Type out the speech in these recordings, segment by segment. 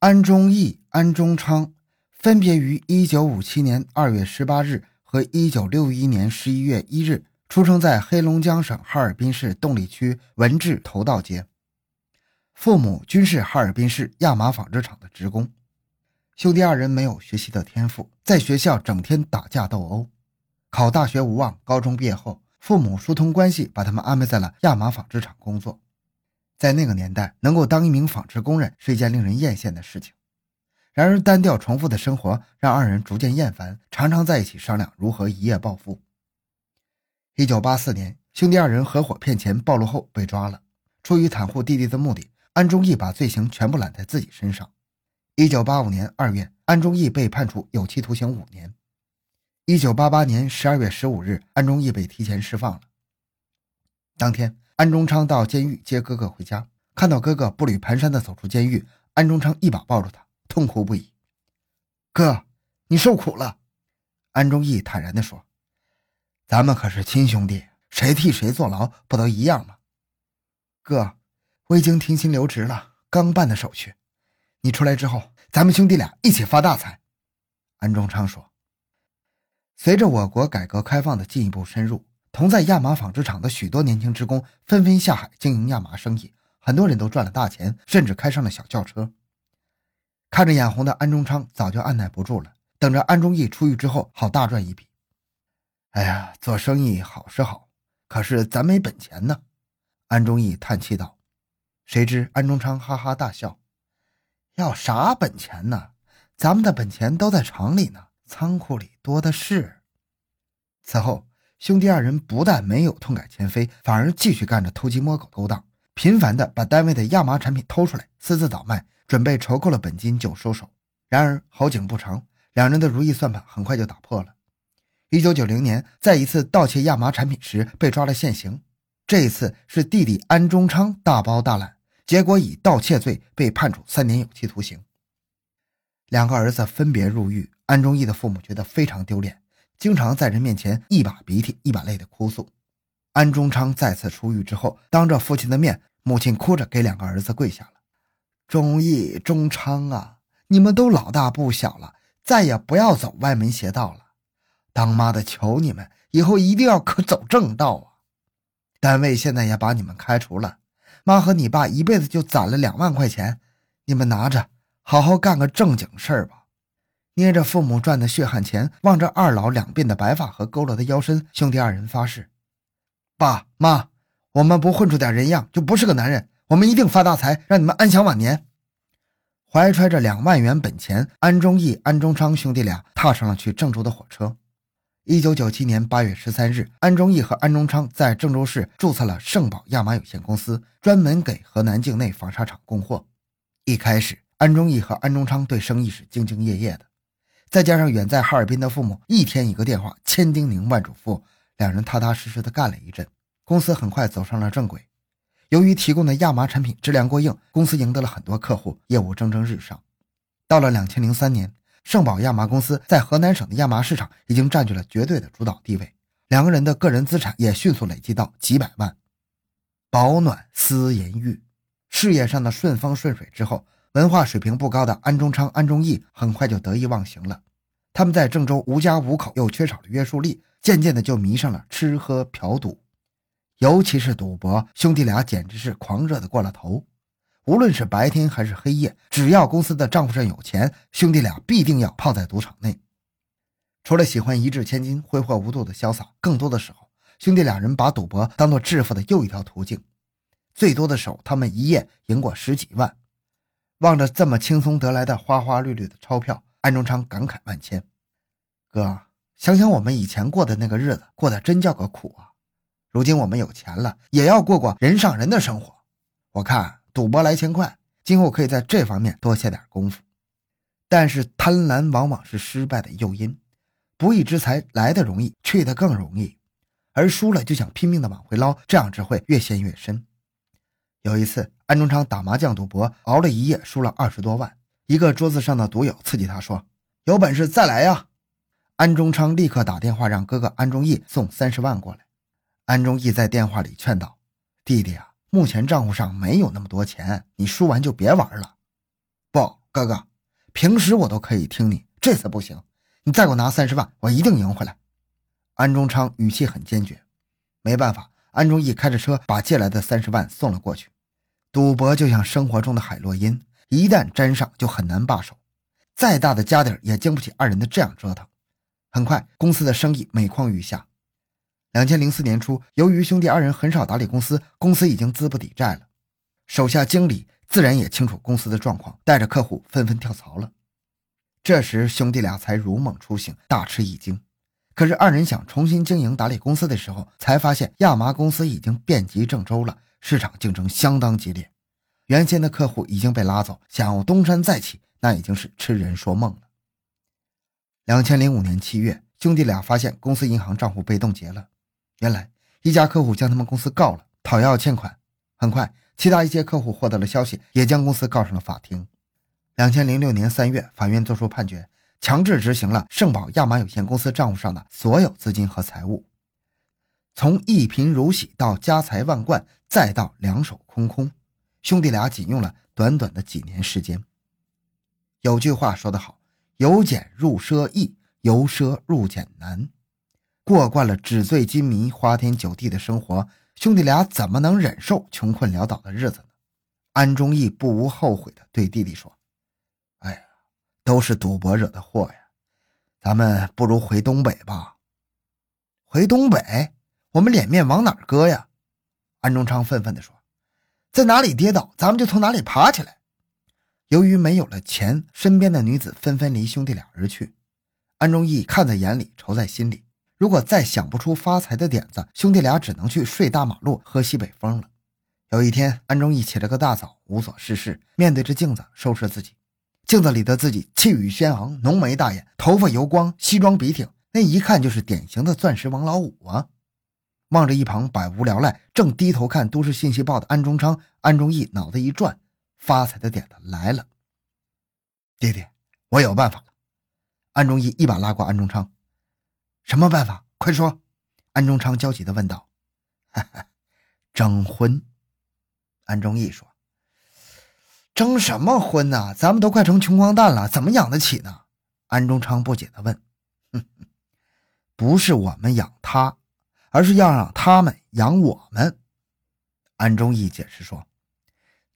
安忠义、安忠昌分别于1957年2月18日和1961年11月1日出生在黑龙江省哈尔滨市侗里区文治头道街，父母均是哈尔滨市亚麻纺织厂的职工。兄弟二人没有学习的天赋，在学校整天打架斗殴，考大学无望。高中毕业后，父母疏通关系，把他们安排在了亚麻纺织厂工作。在那个年代，能够当一名纺织工人是一件令人艳羡的事情。然而，单调重复的生活让二人逐渐厌烦，常常在一起商量如何一夜暴富。一九八四年，兄弟二人合伙骗钱暴露后被抓了。出于袒护弟弟的目的，安忠义把罪行全部揽在自己身上。一九八五年二月，安忠义被判处有期徒刑五年。一九八八年十二月十五日，安忠义被提前释放了。当天。安中昌到监狱接哥哥回家，看到哥哥步履蹒跚地走出监狱，安中昌一把抱住他，痛哭不已：“哥，你受苦了。”安忠义坦然地说：“咱们可是亲兄弟，谁替谁坐牢不都一样吗？”哥，我已经停薪留职了，刚办的手续。你出来之后，咱们兄弟俩一起发大财。”安中昌说：“随着我国改革开放的进一步深入。”同在亚麻纺织厂的许多年轻职工纷纷下海经营亚麻生意，很多人都赚了大钱，甚至开上了小轿车。看着眼红的安中昌，早就按耐不住了，等着安忠义出狱之后好大赚一笔。哎呀，做生意好是好，可是咱没本钱呢。安忠义叹气道。谁知安中昌哈哈大笑：“要啥本钱呢？咱们的本钱都在厂里呢，仓库里多的是。”此后。兄弟二人不但没有痛改前非，反而继续干着偷鸡摸狗勾当，频繁的把单位的亚麻产品偷出来，私自倒卖，准备筹够了本金就收手。然而好景不长，两人的如意算盘很快就打破了。一九九零年，在一次盗窃亚麻产品时被抓了现行，这一次是弟弟安中昌大包大揽，结果以盗窃罪被判处三年有期徒刑。两个儿子分别入狱，安忠义的父母觉得非常丢脸。经常在人面前一把鼻涕一把泪的哭诉。安中昌再次出狱之后，当着父亲的面，母亲哭着给两个儿子跪下了：“忠义、忠昌啊，你们都老大不小了，再也不要走歪门邪道了。当妈的求你们，以后一定要可走正道啊！单位现在也把你们开除了，妈和你爸一辈子就攒了两万块钱，你们拿着，好好干个正经事儿吧。”捏着父母赚的血汗钱，望着二老两鬓的白发和佝偻的腰身，兄弟二人发誓：“爸妈，我们不混出点人样，就不是个男人。我们一定发大财，让你们安享晚年。”怀揣着两万元本钱，安忠义、安忠昌兄弟俩踏上了去郑州的火车。一九九七年八月十三日，安忠义和安忠昌在郑州市注册了盛宝亚麻有限公司，专门给河南境内纺纱厂供货。一开始，安忠义和安忠昌对生意是兢兢业业的。再加上远在哈尔滨的父母一天一个电话，千叮咛万嘱咐，两人踏踏实实的干了一阵，公司很快走上了正轨。由于提供的亚麻产品质量过硬，公司赢得了很多客户，业务蒸蒸日上。到了两千零三年，盛宝亚麻公司在河南省的亚麻市场已经占据了绝对的主导地位，两个人的个人资产也迅速累积到几百万。保暖思淫欲，事业上的顺风顺水之后。文化水平不高的安中昌、安忠义很快就得意忘形了。他们在郑州无家无口，又缺少了约束力，渐渐的就迷上了吃喝嫖赌，尤其是赌博。兄弟俩简直是狂热的过了头。无论是白天还是黑夜，只要公司的账户上有钱，兄弟俩必定要泡在赌场内。除了喜欢一掷千金、挥霍无度的潇洒，更多的时候，兄弟俩人把赌博当做致富的又一条途径。最多的时候，他们一夜赢过十几万。望着这么轻松得来的花花绿绿的钞票，安中昌感慨万千。哥，想想我们以前过的那个日子，过得真叫个苦啊！如今我们有钱了，也要过过人上人的生活。我看赌博来钱快，今后可以在这方面多下点功夫。但是贪婪往往是失败的诱因，不义之财来的容易，去的更容易，而输了就想拼命的往回捞，这样只会越陷越深。有一次，安中昌打麻将赌博，熬了一夜，输了二十多万。一个桌子上的赌友刺激他说：“有本事再来呀！”安中昌立刻打电话让哥哥安忠义送三十万过来。安忠义在电话里劝道：“弟弟啊，目前账户上没有那么多钱，你输完就别玩了。”不，哥。哥，平时我都可以听你，这次不行，你再给我拿三十万，我一定赢回来。安中昌语气很坚决。没办法，安中义开着车把借来的三十万送了过去。赌博就像生活中的海洛因，一旦沾上就很难罢手。再大的家底儿也经不起二人的这样折腾。很快，公司的生意每况愈下。两千零四年初，由于兄弟二人很少打理公司，公司已经资不抵债了。手下经理自然也清楚公司的状况，带着客户纷纷跳槽了。这时，兄弟俩才如梦初醒，大吃一惊。可是，二人想重新经营打理公司的时候，才发现亚麻公司已经遍及郑州了，市场竞争相当激烈。原先的客户已经被拉走，想要东山再起，那已经是痴人说梦了。两千零五年七月，兄弟俩发现公司银行账户被冻结了。原来，一家客户将他们公司告了，讨要欠款。很快，其他一些客户获得了消息，也将公司告上了法庭。两千零六年三月，法院作出判决，强制执行了盛宝亚麻有限公司账户上的所有资金和财物，从一贫如洗到家财万贯，再到两手空空，兄弟俩仅用了短短的几年时间。有句话说得好：“由俭入奢易，由奢入俭难。”过惯了纸醉金迷、花天酒地的生活，兄弟俩怎么能忍受穷困潦倒的日子呢？安忠义不无后悔地对弟弟说：“哎呀，都是赌博惹的祸呀！咱们不如回东北吧。”回东北，我们脸面往哪儿搁呀？安中昌愤愤地说：“在哪里跌倒，咱们就从哪里爬起来。”由于没有了钱，身边的女子纷纷离兄弟俩而去。安忠义看在眼里，愁在心里。如果再想不出发财的点子，兄弟俩只能去睡大马路、喝西北风了。有一天，安忠义起了个大早，无所事事，面对着镜子收拾自己。镜子里的自己气宇轩昂，浓眉大眼，头发油光，西装笔挺，那一看就是典型的钻石王老五啊！望着一旁百无聊赖、正低头看《都市信息报》的安中昌，安忠义脑子一转，发财的点子来了。爹爹，我有办法了！安忠义一把拉过安中昌。什么办法？快说！安中昌焦急的问道。“征婚。”安忠义说。“征什么婚呢？咱们都快成穷光蛋了，怎么养得起呢？”安中昌不解的问。“不是我们养他，而是要让他们养我们。”安忠义解释说，“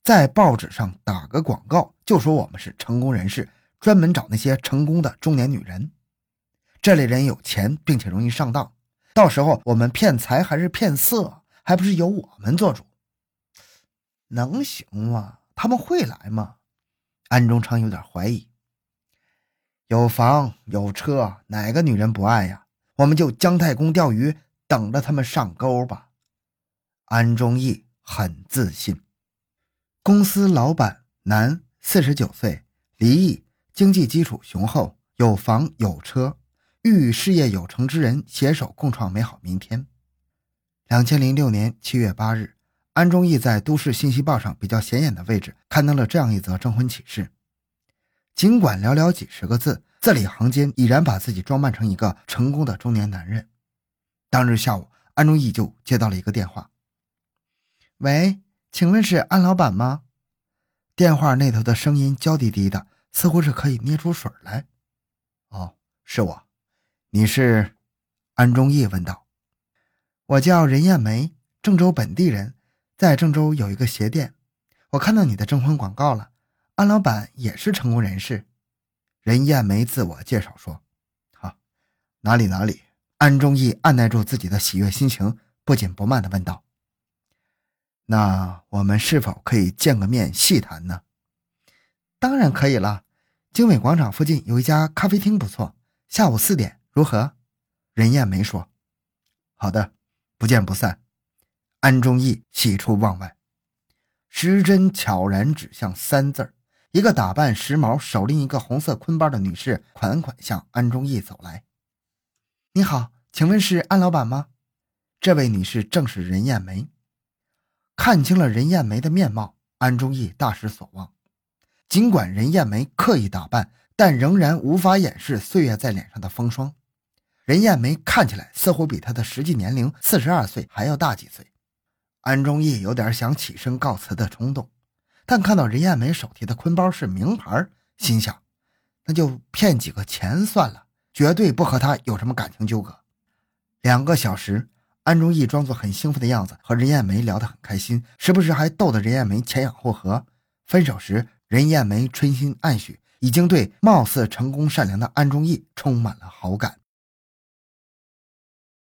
在报纸上打个广告，就说我们是成功人士，专门找那些成功的中年女人。”这类人有钱，并且容易上当，到时候我们骗财还是骗色，还不是由我们做主？能行吗？他们会来吗？安中昌有点怀疑。有房有车，哪个女人不爱呀？我们就姜太公钓鱼，等着他们上钩吧。安忠义很自信。公司老板，男，四十九岁，离异，经济基础雄厚，有房有车。欲与事业有成之人携手共创美好明天。两千零六年七月八日，安忠义在《都市信息报》上比较显眼的位置刊登了这样一则征婚启事。尽管寥寥几十个字，字里行间已然把自己装扮成一个成功的中年男人。当日下午，安忠义就接到了一个电话：“喂，请问是安老板吗？”电话那头的声音娇滴滴的，似乎是可以捏出水来。“哦，是我。”你是安忠义问道：“我叫任艳梅，郑州本地人，在郑州有一个鞋店。我看到你的征婚广告了，安老板也是成功人士。”任艳梅自我介绍说：“好，哪里哪里。”安忠义按耐住自己的喜悦心情，不紧不慢地问道：“那我们是否可以见个面细谈呢？”“当然可以了，经纬广场附近有一家咖啡厅不错，下午四点。”如何？任艳梅说：“好的，不见不散。”安忠义喜出望外，时针悄然指向三字儿。一个打扮时髦、手拎一个红色坤包的女士款款向安忠义走来。“你好，请问是安老板吗？”这位女士正是任艳梅。看清了任艳梅的面貌，安忠义大失所望。尽管任艳梅刻意打扮，但仍然无法掩饰岁月在脸上的风霜。任艳梅看起来似乎比她的实际年龄四十二岁还要大几岁，安忠义有点想起身告辞的冲动，但看到任艳梅手提的坤包是名牌，心想，那就骗几个钱算了，绝对不和他有什么感情纠葛。两个小时，安忠义装作很兴奋的样子，和任艳梅聊得很开心，时不时还逗得任艳梅前仰后合。分手时，任艳梅春心暗许，已经对貌似成功善良的安忠义充满了好感。